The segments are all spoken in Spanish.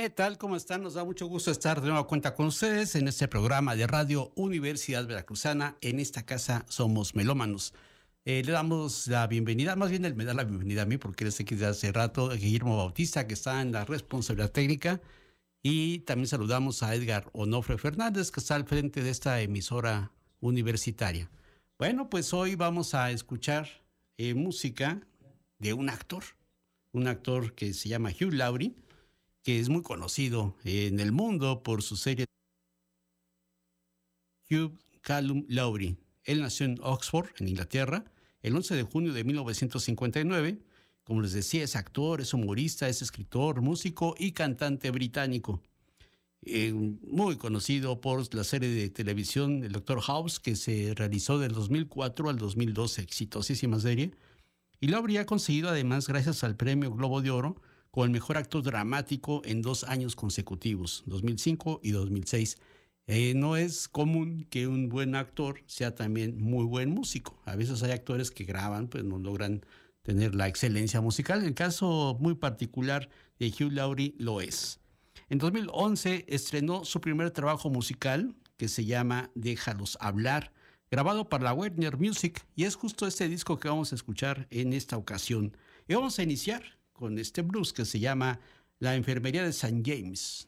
¿Qué tal? ¿Cómo están? Nos da mucho gusto estar de nueva cuenta con ustedes en este programa de radio Universidad Veracruzana. En esta casa somos melómanos. Eh, le damos la bienvenida, más bien él me da la bienvenida a mí porque él aquí de hace rato, Guillermo Bautista, que está en la responsabilidad técnica. Y también saludamos a Edgar Onofre Fernández, que está al frente de esta emisora universitaria. Bueno, pues hoy vamos a escuchar eh, música de un actor, un actor que se llama Hugh Laurie que es muy conocido en el mundo por su serie Hugh Callum Lowry. Él nació en Oxford, en Inglaterra, el 11 de junio de 1959. Como les decía, es actor, es humorista, es escritor, músico y cantante británico. Eh, muy conocido por la serie de televisión El Doctor House, que se realizó del 2004 al 2012, exitosísima serie. Y lo habría conseguido además gracias al premio Globo de Oro con el mejor actor dramático en dos años consecutivos, 2005 y 2006. Eh, no es común que un buen actor sea también muy buen músico. A veces hay actores que graban, pues no logran tener la excelencia musical. El caso muy particular de Hugh Laurie lo es. En 2011 estrenó su primer trabajo musical que se llama Déjalos hablar, grabado para la Warner Music y es justo este disco que vamos a escuchar en esta ocasión. Y vamos a iniciar con este blues que se llama La Enfermería de St. James.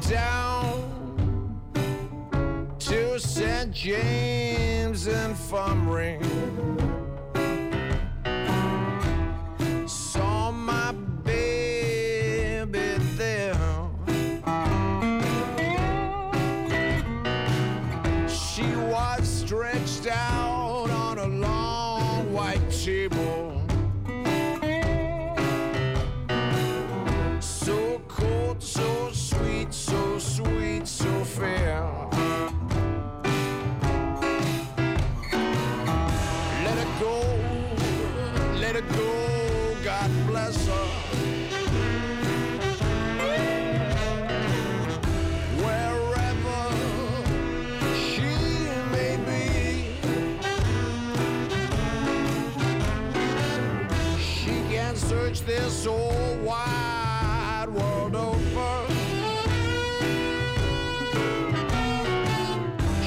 Down to St. James and Saw whole wide world over.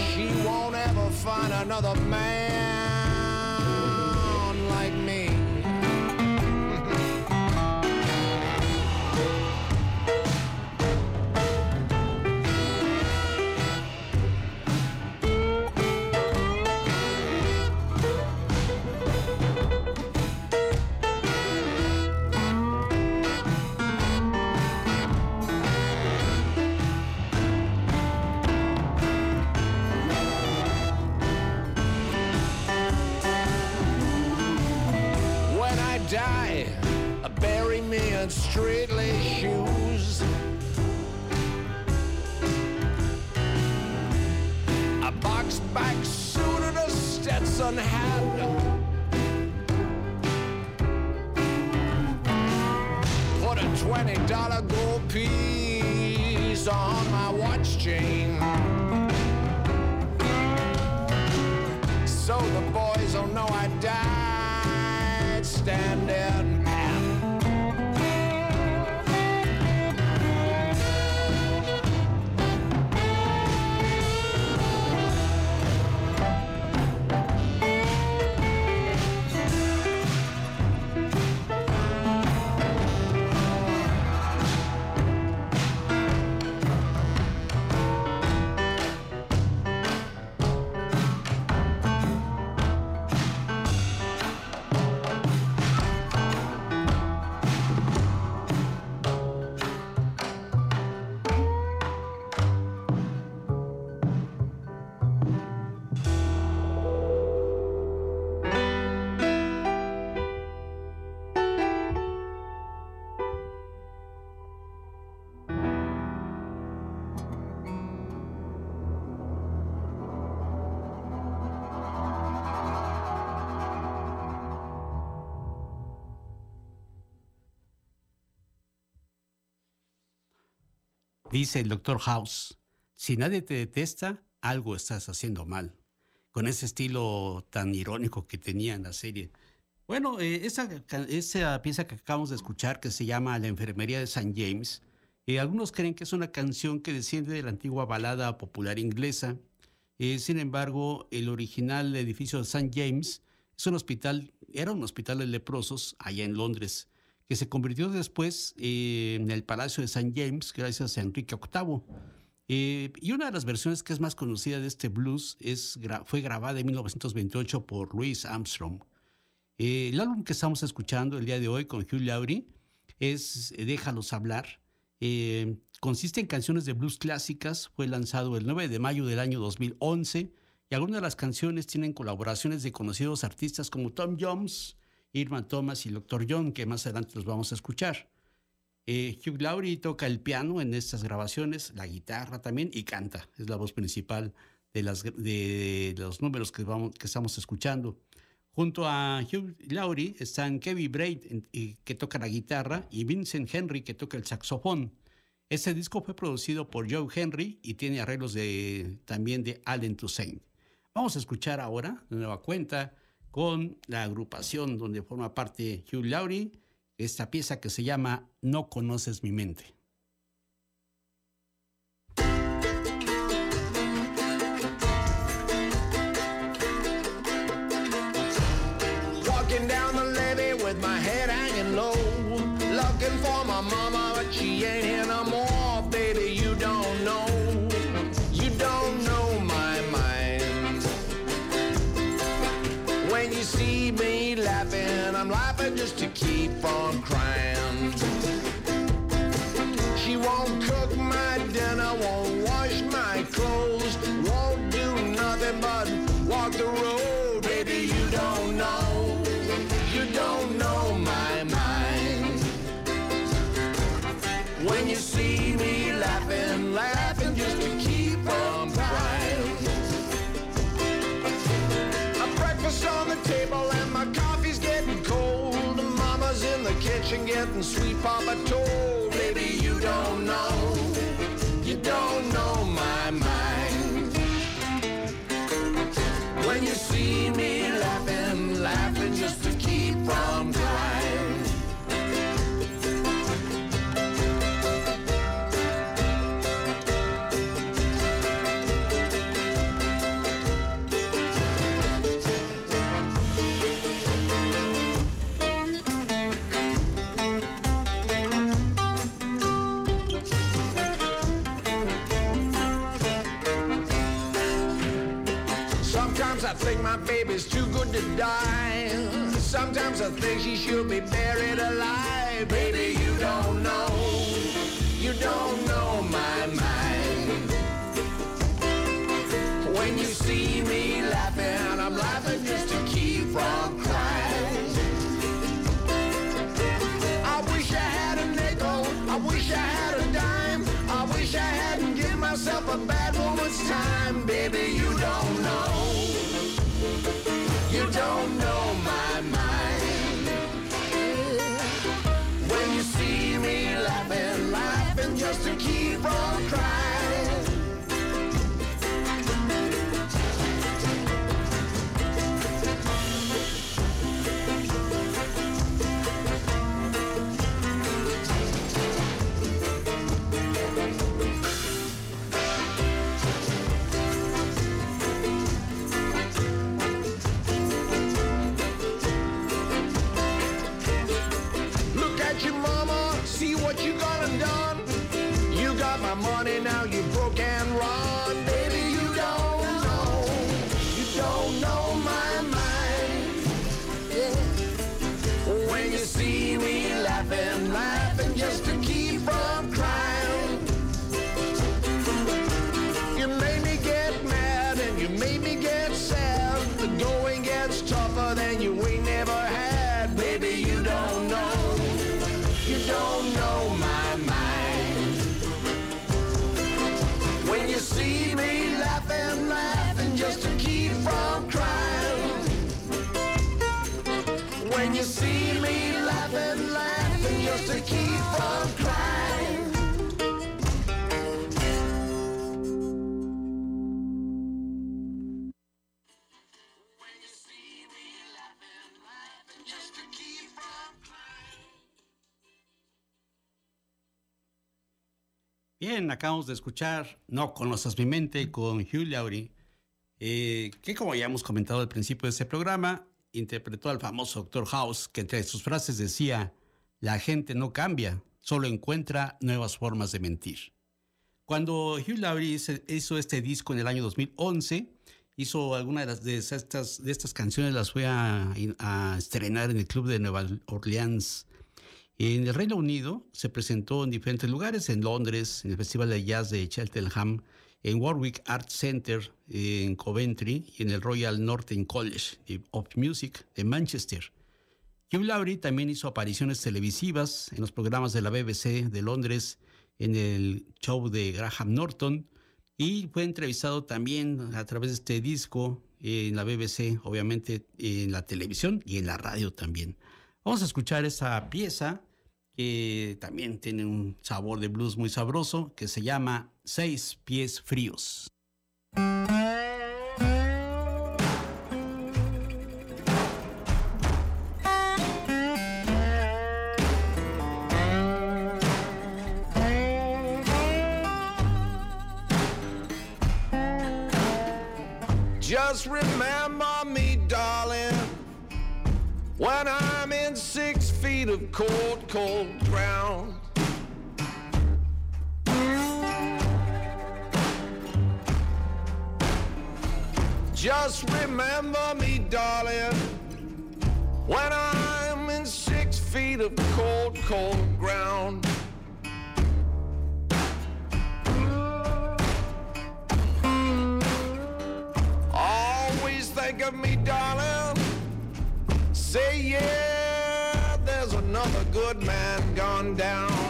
She won't ever find another man and straight lace Dice el doctor House, si nadie te detesta, algo estás haciendo mal. Con ese estilo tan irónico que tenía en la serie. Bueno, eh, esa, esa pieza que acabamos de escuchar, que se llama La enfermería de St. James, eh, algunos creen que es una canción que desciende de la antigua balada popular inglesa. Eh, sin embargo, el original edificio de St. James es un hospital, era un hospital de leprosos allá en Londres, que se convirtió después eh, en el Palacio de St. James gracias a Enrique VIII. Eh, y una de las versiones que es más conocida de este blues es, fue grabada en 1928 por Louis Armstrong. Eh, el álbum que estamos escuchando el día de hoy con Hugh Laurie es eh, Déjalos hablar. Eh, consiste en canciones de blues clásicas. Fue lanzado el 9 de mayo del año 2011 y algunas de las canciones tienen colaboraciones de conocidos artistas como Tom Jones, Irma Thomas y Dr. John, que más adelante los vamos a escuchar. Eh, Hugh Laurie toca el piano en estas grabaciones, la guitarra también y canta. Es la voz principal de, los números que, vamos, que estamos escuchando. Junto a Hugh Laurie están Kevin Braid, que toca la guitarra, y Vincent Henry, que toca el saxofón. Este disco fue producido por Joe Henry y tiene arreglos de, también de Allen Toussaint. Vamos a escuchar ahora, de nueva cuenta, con la agrupación donde forma parte Hugh Laurie, esta pieza que se llama No conoces mi mente. Sweet papa to die. Sometimes I think she should be buried alive. Baby, you don't know. You don't know my mind. Bien, acabamos de escuchar No conoces mi mente con Hugh Laurie, eh, que como ya hemos comentado al principio de este programa, interpretó al famoso Dr. House, que entre sus frases decía, la gente no cambia, solo encuentra nuevas formas de mentir. Cuando Hugh Laurie hizo- este disco en el año 2011, hizo algunas de, de estas, de estas canciones, las fue a, a estrenar en el Club de Nueva Orleans. En el Reino Unido se presentó en diferentes lugares, en Londres, en el Festival de Jazz de Cheltenham, en Warwick Art Center, en Coventry y en el Royal Northern College of Music de Manchester. Hugh Laurie también hizo apariciones televisivas en los programas de la BBC de Londres, en el show de Graham Norton y fue entrevistado también a través de este disco en la BBC, obviamente en la televisión y en la radio también. Vamos a escuchar esa pieza que también tiene un sabor de blues muy sabroso que se llama Seis Pies Fríos. Just remember me, darling, when feet of cold, cold ground. Just remember me, darling, when I'm in six feet of cold, cold ground. Always think of me, darling. Say, yeah, good man gone down.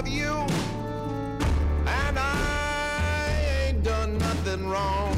Love you, and I ain't done nothing wrong.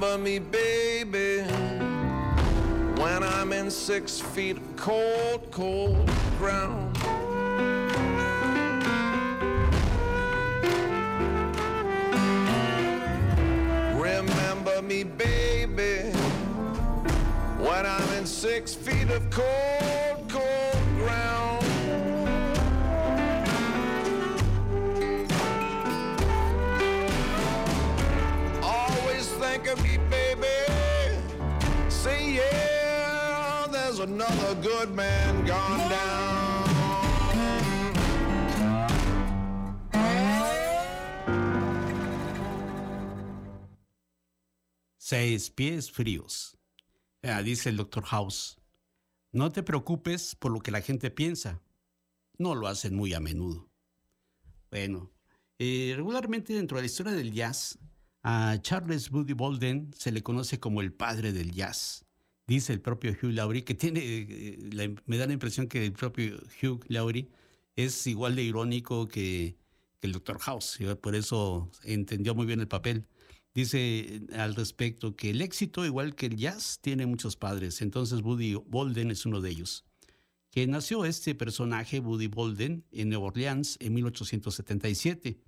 Remember me, baby, when I'm in six feet of cold, cold ground. Pies fríos. Dice el doctor House. No te preocupes por lo que la gente piensa. No lo hacen muy a menudo. Bueno, eh, regularmente dentro de la historia del jazz, a Charles Buddy Bolden se le conoce como el padre del jazz. Dice el propio Hugh Laurie, que tiene, eh, la- me da la impresión que el propio Hugh Laurie es igual de irónico que, el Dr. House, por eso entendió muy bien el papel. Dice eh, al respecto que el éxito, igual que el jazz, tiene muchos padres. Entonces Buddy Bolden es uno de ellos. Que nació este personaje, Buddy Bolden, en Nueva Orleans en 1877.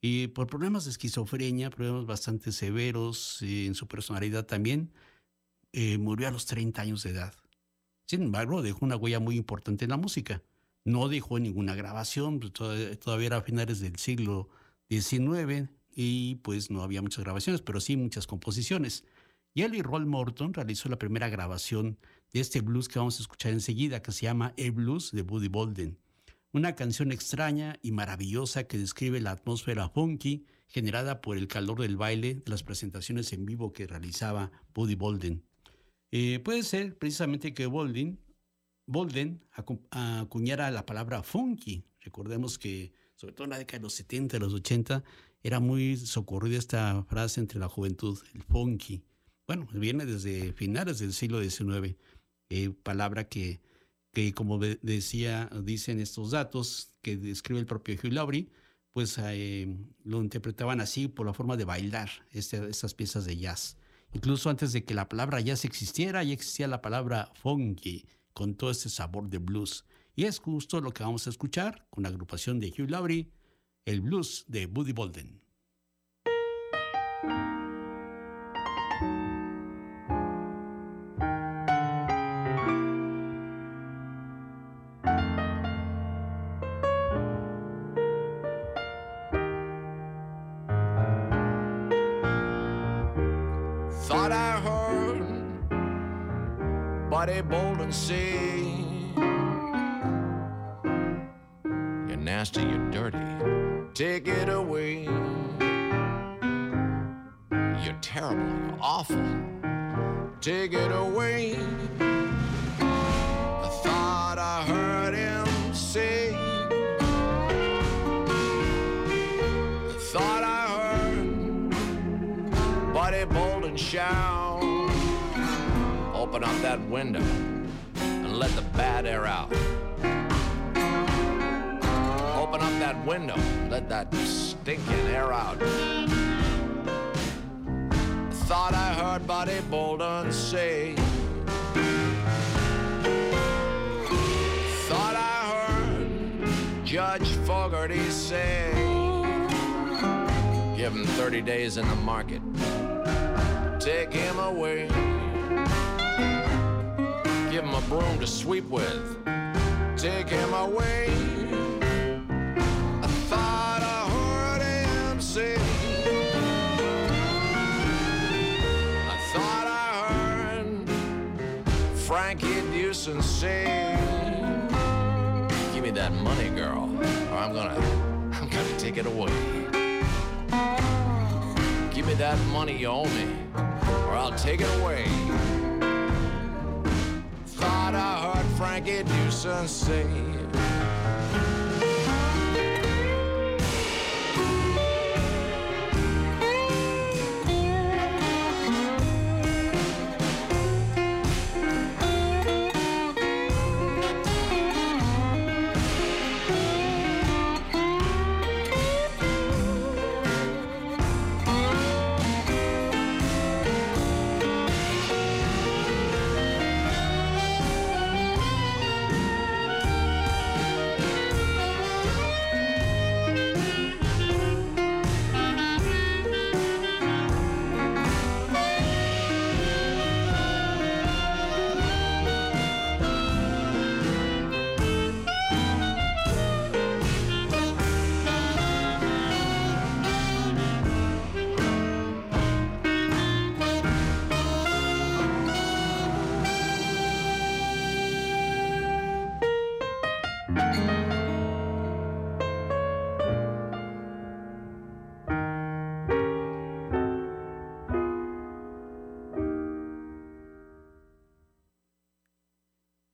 Y por problemas de esquizofrenia, problemas bastante severos eh, en su personalidad también, eh, murió a los 30 años de edad. Sin embargo, dejó una huella muy importante en la música. no dejó ninguna grabación, pues, todavía era a finales del siglo XIX y pues no había muchas grabaciones, pero sí muchas composiciones. Y él y Roll Morton realizó la primera grabación de este blues que vamos a escuchar enseguida, que se llama El Blues de Buddy Bolden. Una canción extraña y maravillosa que describe la atmósfera funky generada por el calor del baile de las presentaciones en vivo que realizaba Buddy Bolden. Eh, puede ser precisamente que Bolden, Bolden acuñara la palabra funky. Recordemos que, sobre todo en la década de los 70 y los 80, era muy socorrida esta frase entre la juventud, el funky. Bueno, viene desde finales del siglo XIX, eh, palabra que, que como decía, dicen estos datos que describe el propio Hugh Laurie, pues eh, lo interpretaban así por la forma de bailar este, estas piezas de jazz. Incluso antes de que la palabra jazz existiera, ya existía la palabra funky, con todo este sabor de blues. Y es justo lo que vamos a escuchar con la agrupación de Hugh Laurie, el blues de Buddy Bolden. Thought I heard Buddy Bolden say nasty, you're. Take it away. You're terrible, awful. Take it away. I thought I heard him say. I thought I heard Buddy Bolden shout. Open up that window and let the bad air out that window, let that stinking air out. Thought I heard Buddy Bolden say. Thought I heard Judge Fogarty say. Give him 30 days in the market. Take him away. Give him a broom to sweep with. Take him away. And say, Give me that money, girl, or I'm gonna, I'm gonna take it away. Give me that money you owe me, or I'll take it away. Thought I heard Frankie Dewson say.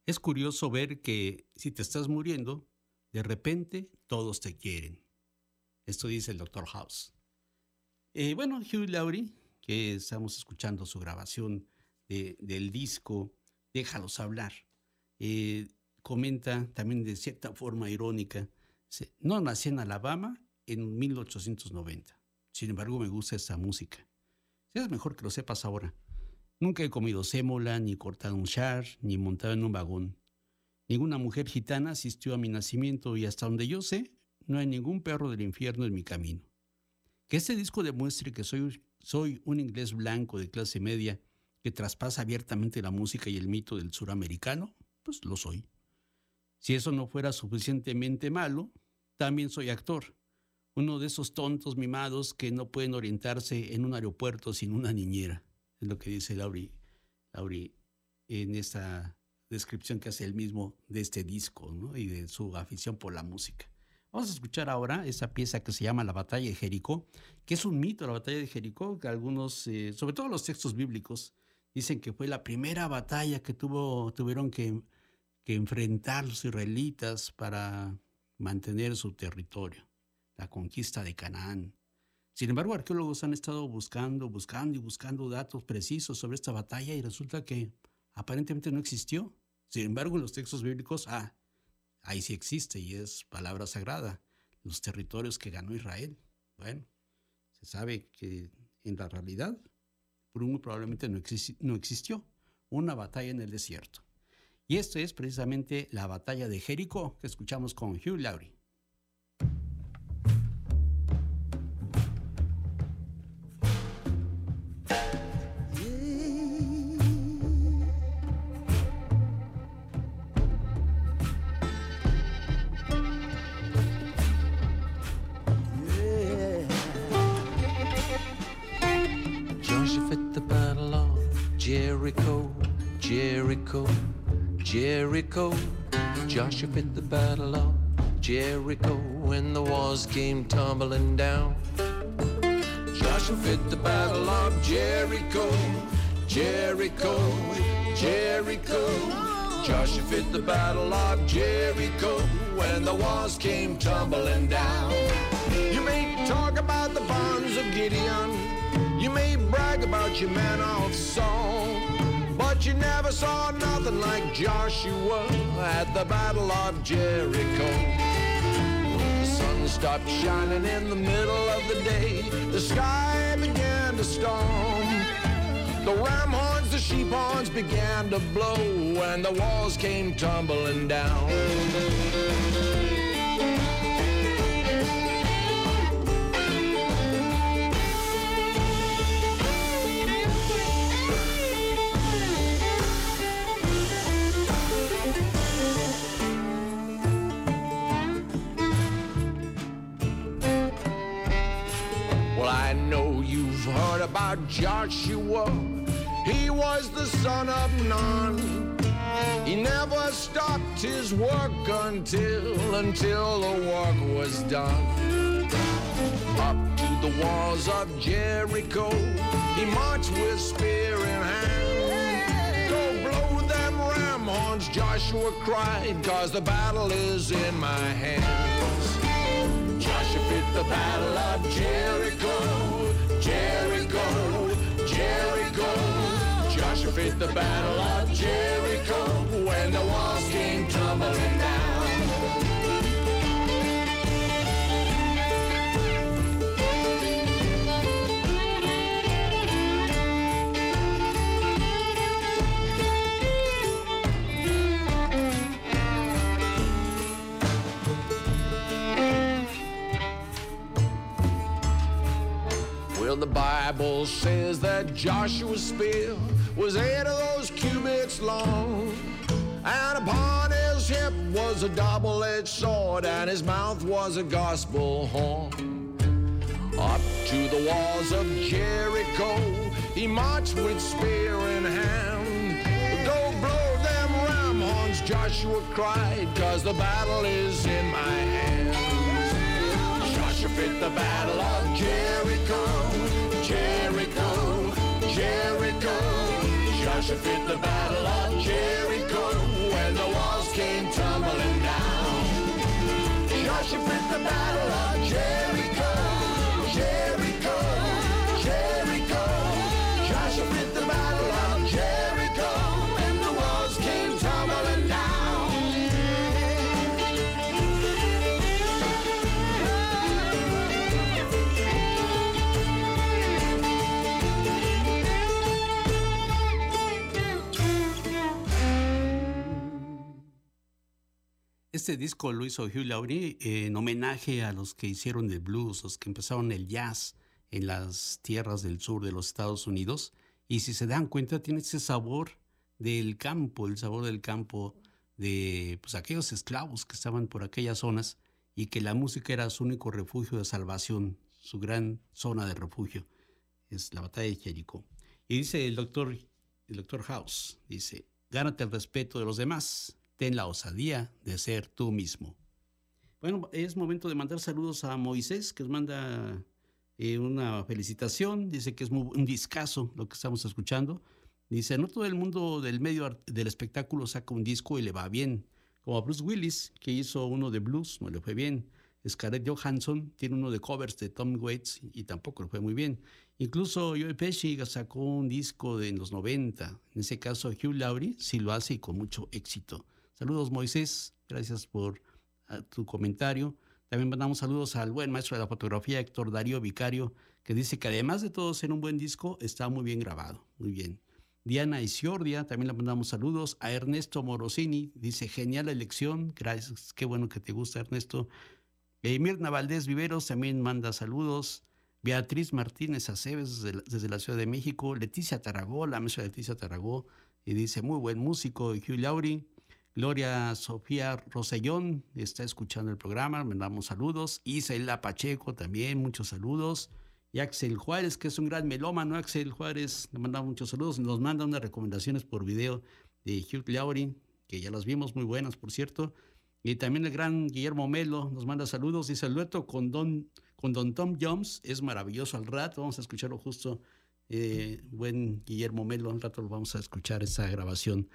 Es curioso ver que si te estás muriendo, de repente todos te quieren. Esto dice el Dr. House. Eh, bueno, Hugh Laurie, que estamos escuchando su grabación del disco Déjalos hablar, eh, comenta también de cierta forma irónica, no nací en Alabama en 1890, sin embargo me gusta esta música. Es mejor que lo sepas ahora. Nunca he comido sémola, ni cortado un char, ni montado en un vagón. Ninguna mujer gitana asistió a mi nacimiento y hasta donde yo sé, no hay ningún perro del infierno en mi camino. Que este disco demuestre que soy, soy un inglés blanco de clase media que traspasa abiertamente la música y el mito del suramericano, pues lo soy. Si eso no fuera suficientemente malo, también soy actor. Uno de esos tontos mimados que no pueden orientarse en un aeropuerto sin una niñera. Es lo que dice Lauri, Lauri en esta descripción que hace él mismo de este disco y de su afición por la música. Vamos a escuchar ahora esa pieza que se llama La Batalla de Jericó, que es un mito, la Batalla de Jericó, que algunos, eh, sobre todo los textos bíblicos, dicen que fue la primera batalla que tuvo, tuvieron que enfrentar los israelitas para mantener su territorio, la conquista de Canaán. Sin embargo, arqueólogos han estado buscando, buscando y buscando datos precisos sobre esta batalla y resulta que aparentemente no existió. Sin embargo, en los textos bíblicos, ah, ahí sí existe y es palabra sagrada, los territorios que ganó Israel. Bueno, se sabe que en la realidad muy probablemente no, no existió una batalla en el desierto. Y esto es precisamente la batalla de Jericó que escuchamos con Hugh Laurie. Jericho. Jericho, Jericho. Joshua fit the battle of Jericho when the walls came tumbling down. Joshua fit the battle of Jericho, Jericho, Jericho. Joshua fit the battle of Jericho when the walls came tumbling down. You may talk about the bonds of Gideon. You may brag about your man of Saul. But you never saw nothing like Joshua at the Battle of Jericho. The sun stopped shining in the middle of the day, the sky began to storm. The ram horns, the sheep horns began to blow, and the walls came tumbling down. About Joshua. He was the son of Nun. He never stopped his work until, until the work was done. Up to the walls of Jericho, he marched with spear in hand. Go blow them ram horns, Joshua cried, cause the battle is in my hands. Joshua fit the battle of Jericho. Jericho, Jericho. Joshua fit the battle of Jericho when the walls came tumbling down. The Bible says that Joshua's spear was eight of those cubits long. And upon his hip was a double-edged sword, and his mouth was a gospel horn. Up to the walls of Jericho, he marched with spear in hand. Go blow them ram horns, Joshua cried, cause the battle is in my hands. Joshua fit the battle of Jericho. Jericho, Jericho. Joshua fit the battle of Jericho when the walls came tumbling down. Joshua fit the battle of Jericho, Este disco lo hizo Laurie en homenaje a los que hicieron el blues, los que empezaron el jazz en las tierras del sur de los Estados Unidos. Y si se dan cuenta, tiene ese sabor del campo, el sabor del campo de pues, aquellos esclavos que estaban por aquellas zonas y que la música era su único refugio de salvación, su gran zona de refugio. Es la batalla de Jericó. Y dice el doctor, el doctor House, dice, gánate el respeto de los demás, ten la osadía de ser tú mismo. Bueno, es momento de mandar saludos a Moisés, que nos manda eh, una felicitación, dice que es un discazo lo que estamos escuchando. Dice, no todo el mundo del medio del espectáculo saca un disco y le va bien. Como a Bruce Willis, que hizo uno de blues, no le fue bien. Scarlett Johansson tiene uno de covers de Tom Waits y tampoco le fue muy bien. Incluso Joe Pesci sacó un disco de los 90. En ese caso, Hugh Laurie sí lo hace y con mucho éxito. Saludos, Moisés. Gracias por ah, tu comentario. También mandamos saludos al buen maestro de la fotografía, Héctor Darío Vicario, que dice que además de todo ser un buen disco, está muy bien grabado. Muy bien. Diana Isiordia, también le mandamos saludos. A Ernesto Morosini, dice, genial elección, gracias, qué bueno que te gusta Ernesto. Eh, Mirna Viveros también manda saludos. Beatriz Martínez Aceves desde, la Ciudad de México. Leticia Tarragó, la mesa de Leticia Tarragó, y dice, muy buen músico. Hugh Laurie. Gloria Sofía Rosellón está escuchando el programa, mandamos saludos. Isela Pacheco también, muchos saludos y Axel Juárez, que es un gran melómano. Axel Juárez, le mandamos muchos saludos. Nos manda unas recomendaciones por video de Hugh Laurie, que ya las vimos, muy buenas, por cierto. Y también el gran Guillermo Melo nos manda saludos. Dice con Don, con Don Tom Jones es maravilloso al rato. Vamos a escucharlo justo. Eh, buen Guillermo Melo, al rato lo vamos a escuchar esa grabación.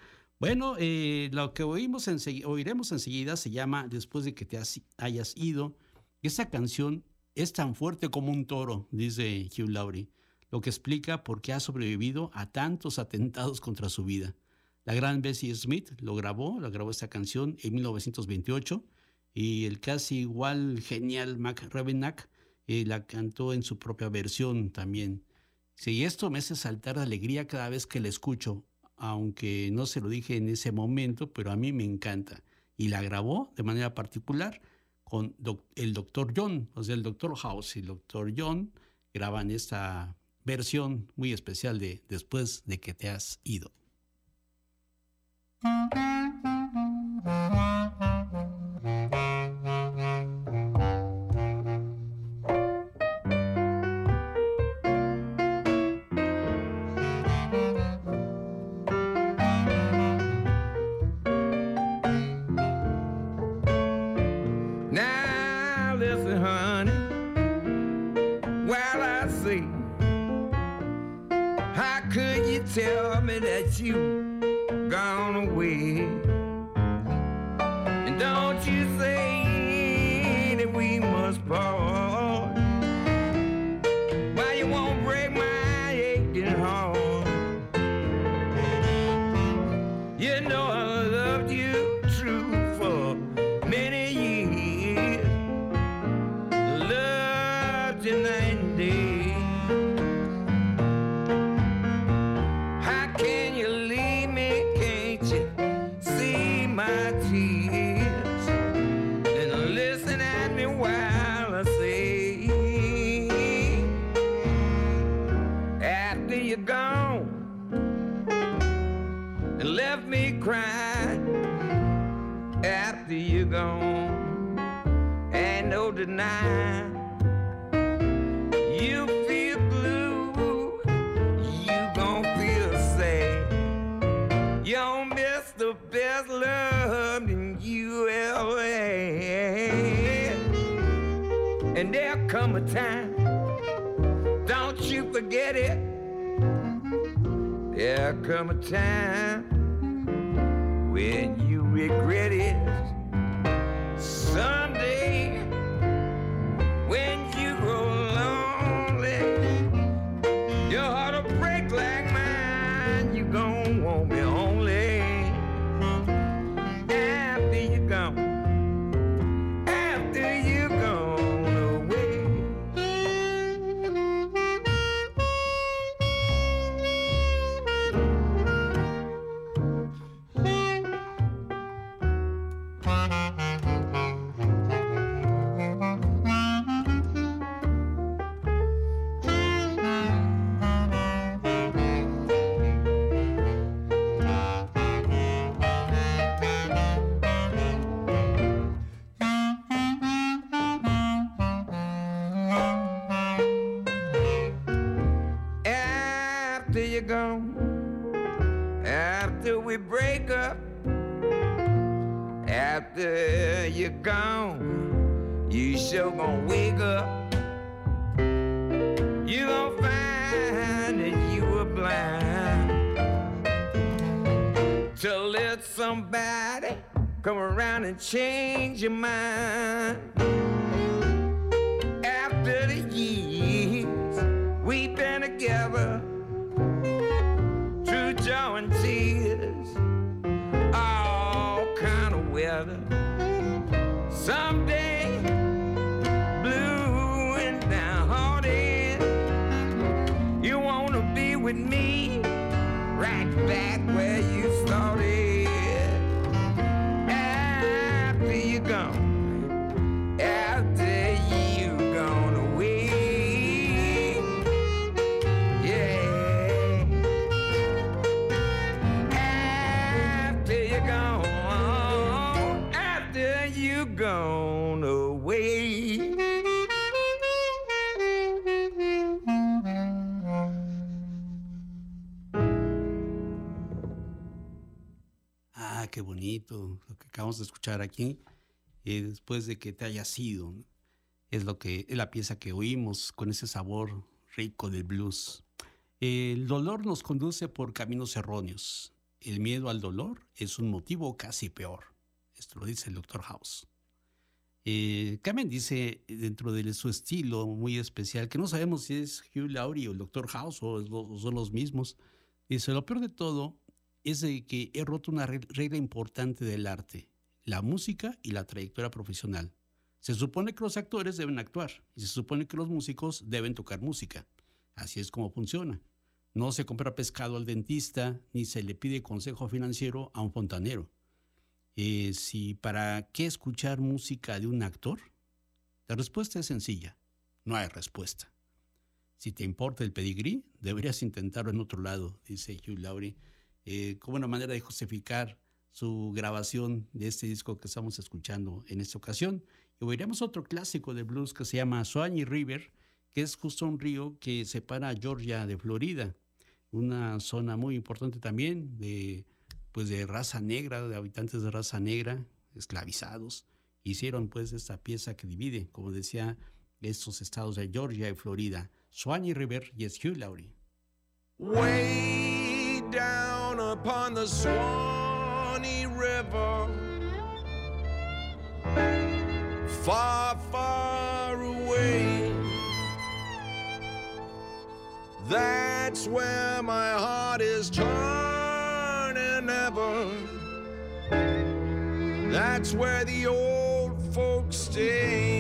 Bueno, eh, lo que oímos oiremos enseguida se llama Después de que te hayas ido. Esa canción es tan fuerte como un toro, dice Hugh Laurie, lo que explica por qué ha sobrevivido a tantos atentados contra su vida. La gran Bessie Smith lo grabó, lo grabó esta canción en 1928 y el casi igual genial Mac Revenack eh, la cantó en su propia versión también. Sí, esto me hace saltar de alegría cada vez que la escucho, aunque no se lo dije en ese momento, pero a mí me encanta. Y la grabó de manera particular con el doctor John, o sea, el doctor House y el doctor John graban esta versión muy especial de Después de que te has ido. I see. How could you tell me that you gone away? summertime. Don't you forget it. There come a time when you regret it. Some Ah, qué bonito lo que acabamos de escuchar aquí. eh, después de que te hayas ido, ¿no? es lo que es la pieza que oímos con ese sabor rico del blues. El dolor nos conduce por caminos erróneos. El miedo al dolor es un motivo casi peor. Esto lo dice el Dr. House. Eh, dice dentro de su estilo muy especial que no sabemos si es Hugh Laurie o el Dr. House o, son los mismos. Dice, lo peor de todo es que he roto una re- regla importante del arte, la música y la trayectoria profesional. Se supone que los actores deben actuar y se supone que los músicos deben tocar música. Así es como funciona. No se compra pescado al dentista ni se le pide consejo financiero a un fontanero. Eh, si para qué escuchar música de un actor? La respuesta es sencilla. No hay respuesta. Si te importa el pedigrí, deberías intentarlo en otro lado, dice Hugh Laurie, eh, como una manera de justificar su grabación de este disco que estamos escuchando en esta ocasión. Y oiremos otro clásico de blues que se llama Swanee River, que es justo un río que separa Georgia de Florida, una zona muy importante también de, pues de raza negra, de habitantes de raza negra, esclavizados. Hicieron pues esta pieza que divide, como decía, estos estados de Georgia y Florida. Swanee River y es Hugh Laurie. way down upon the Swanee River, far, far away. That's where my heart is turning That's where the old folks stay.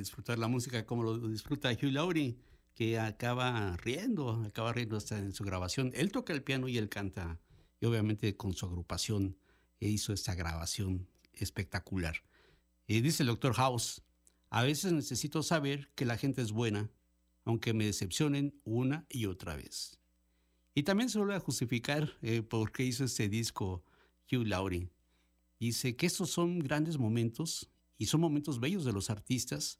Disfrutar la música como lo disfruta Hugh Laurie, que acaba riendo, acaba riendo hasta en su grabación. Él toca el piano y él canta, y obviamente con su agrupación e hizo esta grabación espectacular. Y dice el doctor House, a veces necesito saber que la gente es buena, aunque me decepcionen una y otra vez. Y también se vuelve a justificar eh, por qué hizo este disco Hugh Laurie. Dice que estos son grandes momentos y son momentos bellos de los artistas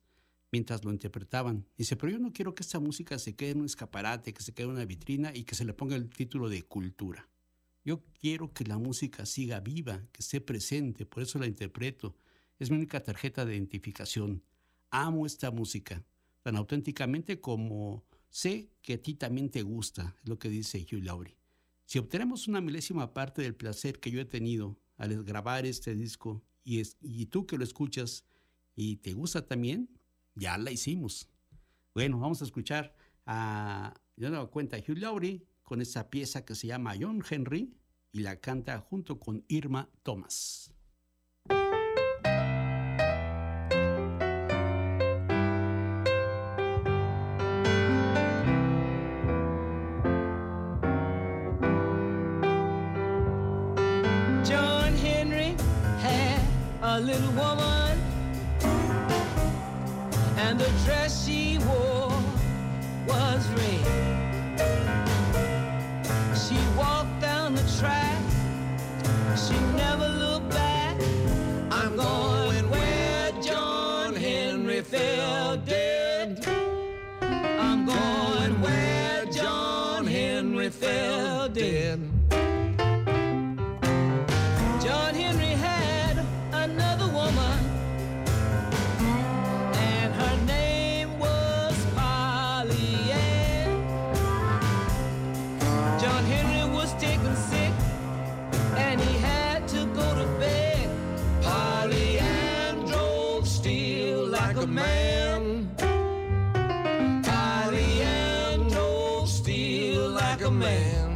mientras lo interpretaban. Dice, pero yo no quiero que esta música se quede en un escaparate, que se quede en una vitrina y que se le ponga el título de cultura. Yo quiero que la música siga viva, que esté presente, por eso la interpreto. Es mi única tarjeta de identificación. Amo esta música, tan auténticamente como sé que a ti también te gusta, es lo que dice Hugh Laurie. Si obtenemos una milésima parte del placer que yo he tenido al grabar este disco y, es, y tú que lo escuchas y te gusta también, ya la hicimos. Bueno, vamos a escuchar a, yo me cuenta, Hugh Laurie con esa pieza que se llama John Henry y la canta junto con Irma Thomas. Little woman, the dress she man.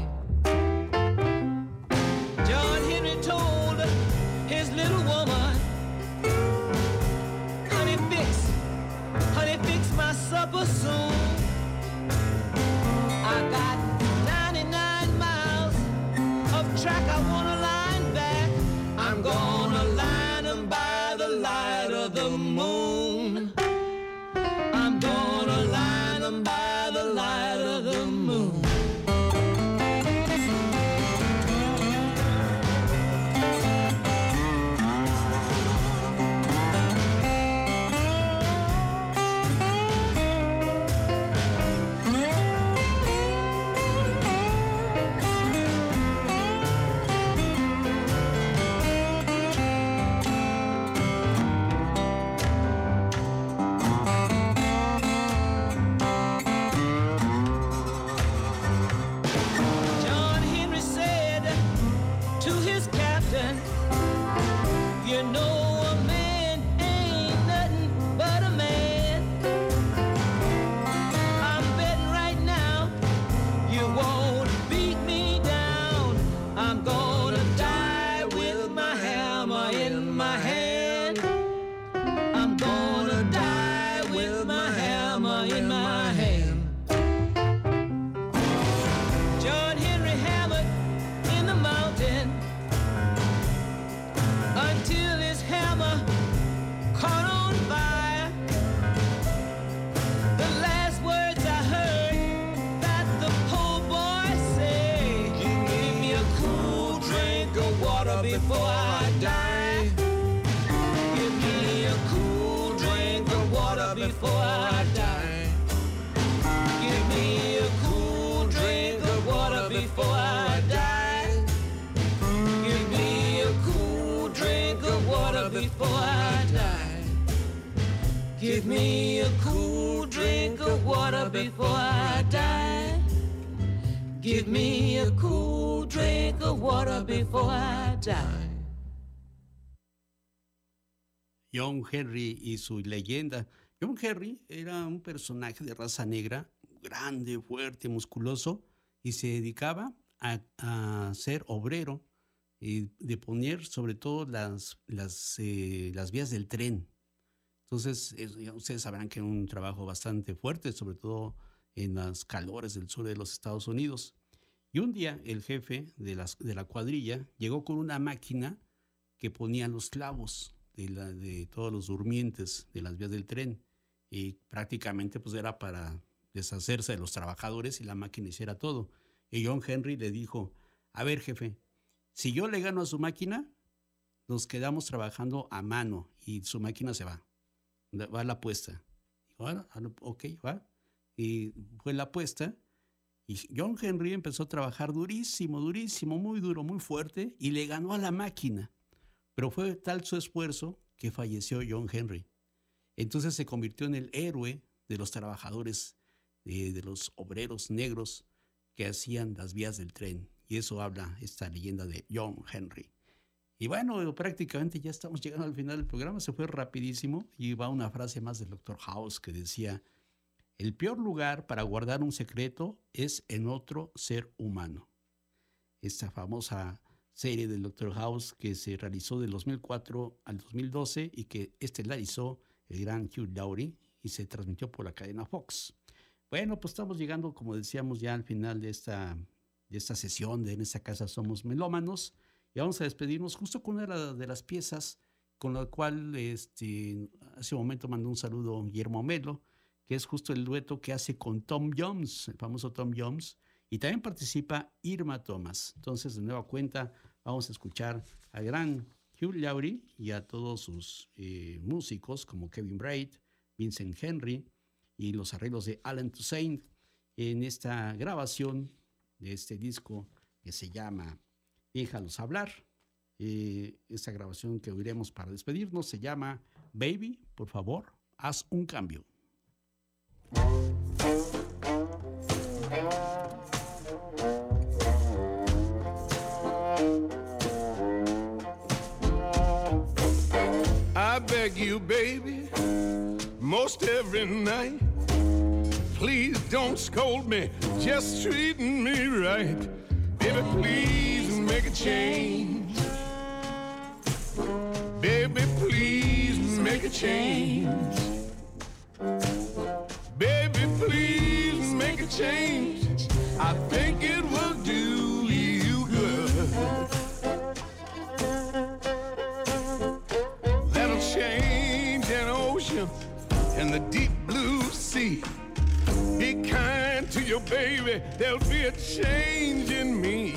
Before I die. Give me a cool drink of water before I die. Give me a cool drink of water before I die. Give me a cool drink of water before I die. Give me a cool drink of water before I die. Give me a cool drink of water before I die. John Henry y su leyenda. John Henry era un personaje de raza negra, grande, fuerte, musculoso, y se dedicaba a, a ser obrero y de poner sobre todo las, las, eh, las vías del tren. Entonces, ustedes sabrán que es un trabajo bastante fuerte, sobre todo en los calores del sur de los Estados Unidos. Y un día el jefe de, la cuadrilla llegó con una máquina que ponía los clavos de, todos los durmientes de las vías del tren. Y prácticamente pues era para deshacerse de los trabajadores y la máquina hiciera todo. Y John Henry le dijo, a ver jefe, si yo le gano a su máquina, nos quedamos trabajando a mano y su máquina se va. Va a la apuesta. Dijo, "Ah, ok, va. Y fue la apuesta. Y John Henry empezó a trabajar durísimo, durísimo, muy duro, muy fuerte, y le ganó a la máquina. Pero fue tal su esfuerzo que falleció John Henry. Entonces se convirtió en el héroe de los trabajadores, de, de los obreros negros que hacían las vías del tren. Y eso habla esta leyenda de John Henry. Y bueno, prácticamente ya estamos llegando al final del programa, se fue rapidísimo y va una frase más del Dr. House que decía, el peor lugar para guardar un secreto es en otro ser humano. Esta famosa serie del Dr. House que se realizó del 2004 al 2012 y que estelarizó el gran Hugh Laurie y se transmitió por la cadena Fox. Bueno, pues estamos llegando, como decíamos, ya al final de esta, de esta sesión de En esta casa somos melómanos y vamos a despedirnos justo con una de la- de las piezas con la cual este, hace un momento mandó un saludo Guillermo Melo, que es justo el dueto que hace con Tom Jones, el famoso Tom Jones, y también participa Irma Thomas. Entonces, de nueva cuenta, vamos a escuchar al gran Hugh Laurie y a todos sus eh, músicos como Kevin Braid, Vincent Henry y los arreglos de Alan Toussaint en esta grabación de este disco que se llama Déjalos hablar. Eh, esta grabación que oiremos para despedirnos se llama Baby, por favor, haz un cambio. I beg you, baby, most every night. Please don't scold me, just treating me right. Baby, please make a change. Baby, please make a change. A change. I think it will do you good. That'll change an ocean and the deep blue sea. Be kind to your baby, there'll be a change in me.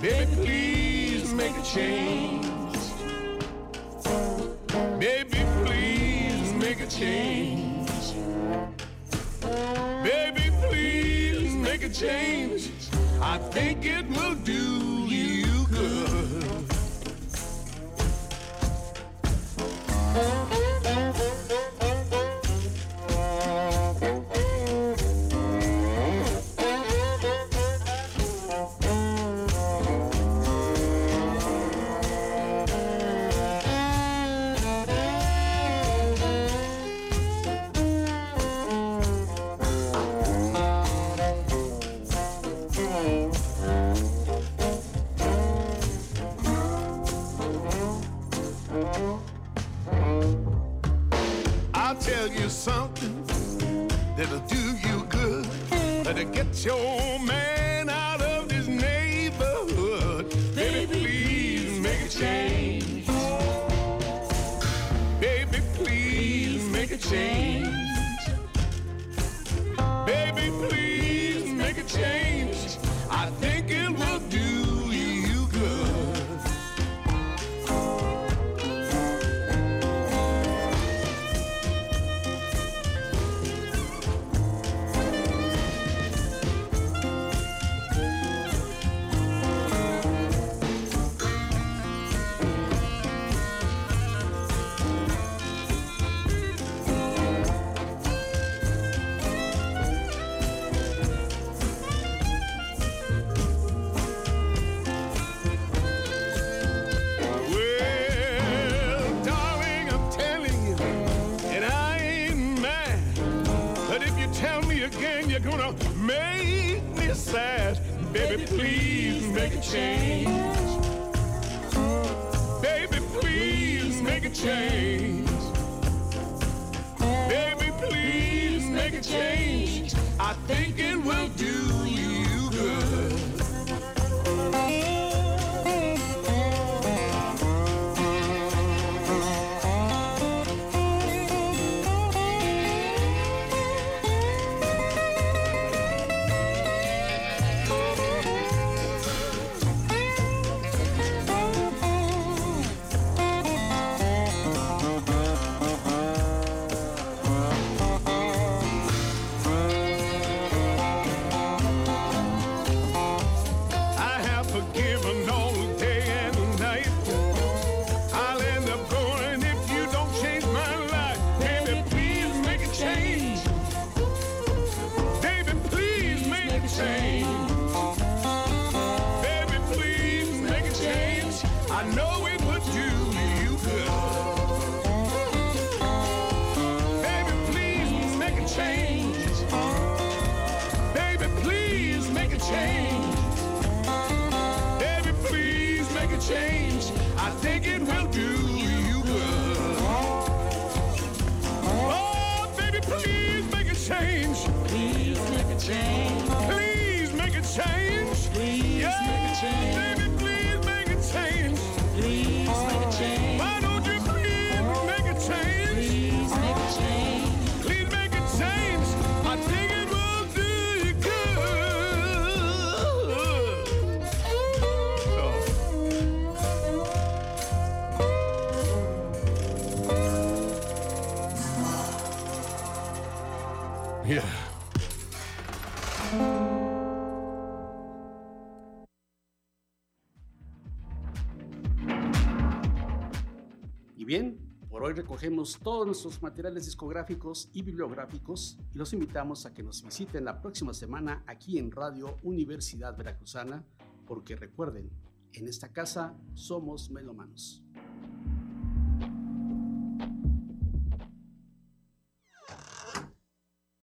Baby, please make a change. Baby, please make a change. A change. I think it will do you good. A change. Change. I think it will do you good. Oh, baby, please make a change. Please make a change. Please make a change. Please Yeah, make a change. Baby, please make a change. Please make a change. Recogemos todos nuestros materiales discográficos y bibliográficos y los invitamos a que nos visiten la próxima semana aquí en Radio Universidad Veracruzana, porque recuerden, en esta casa somos melomanos.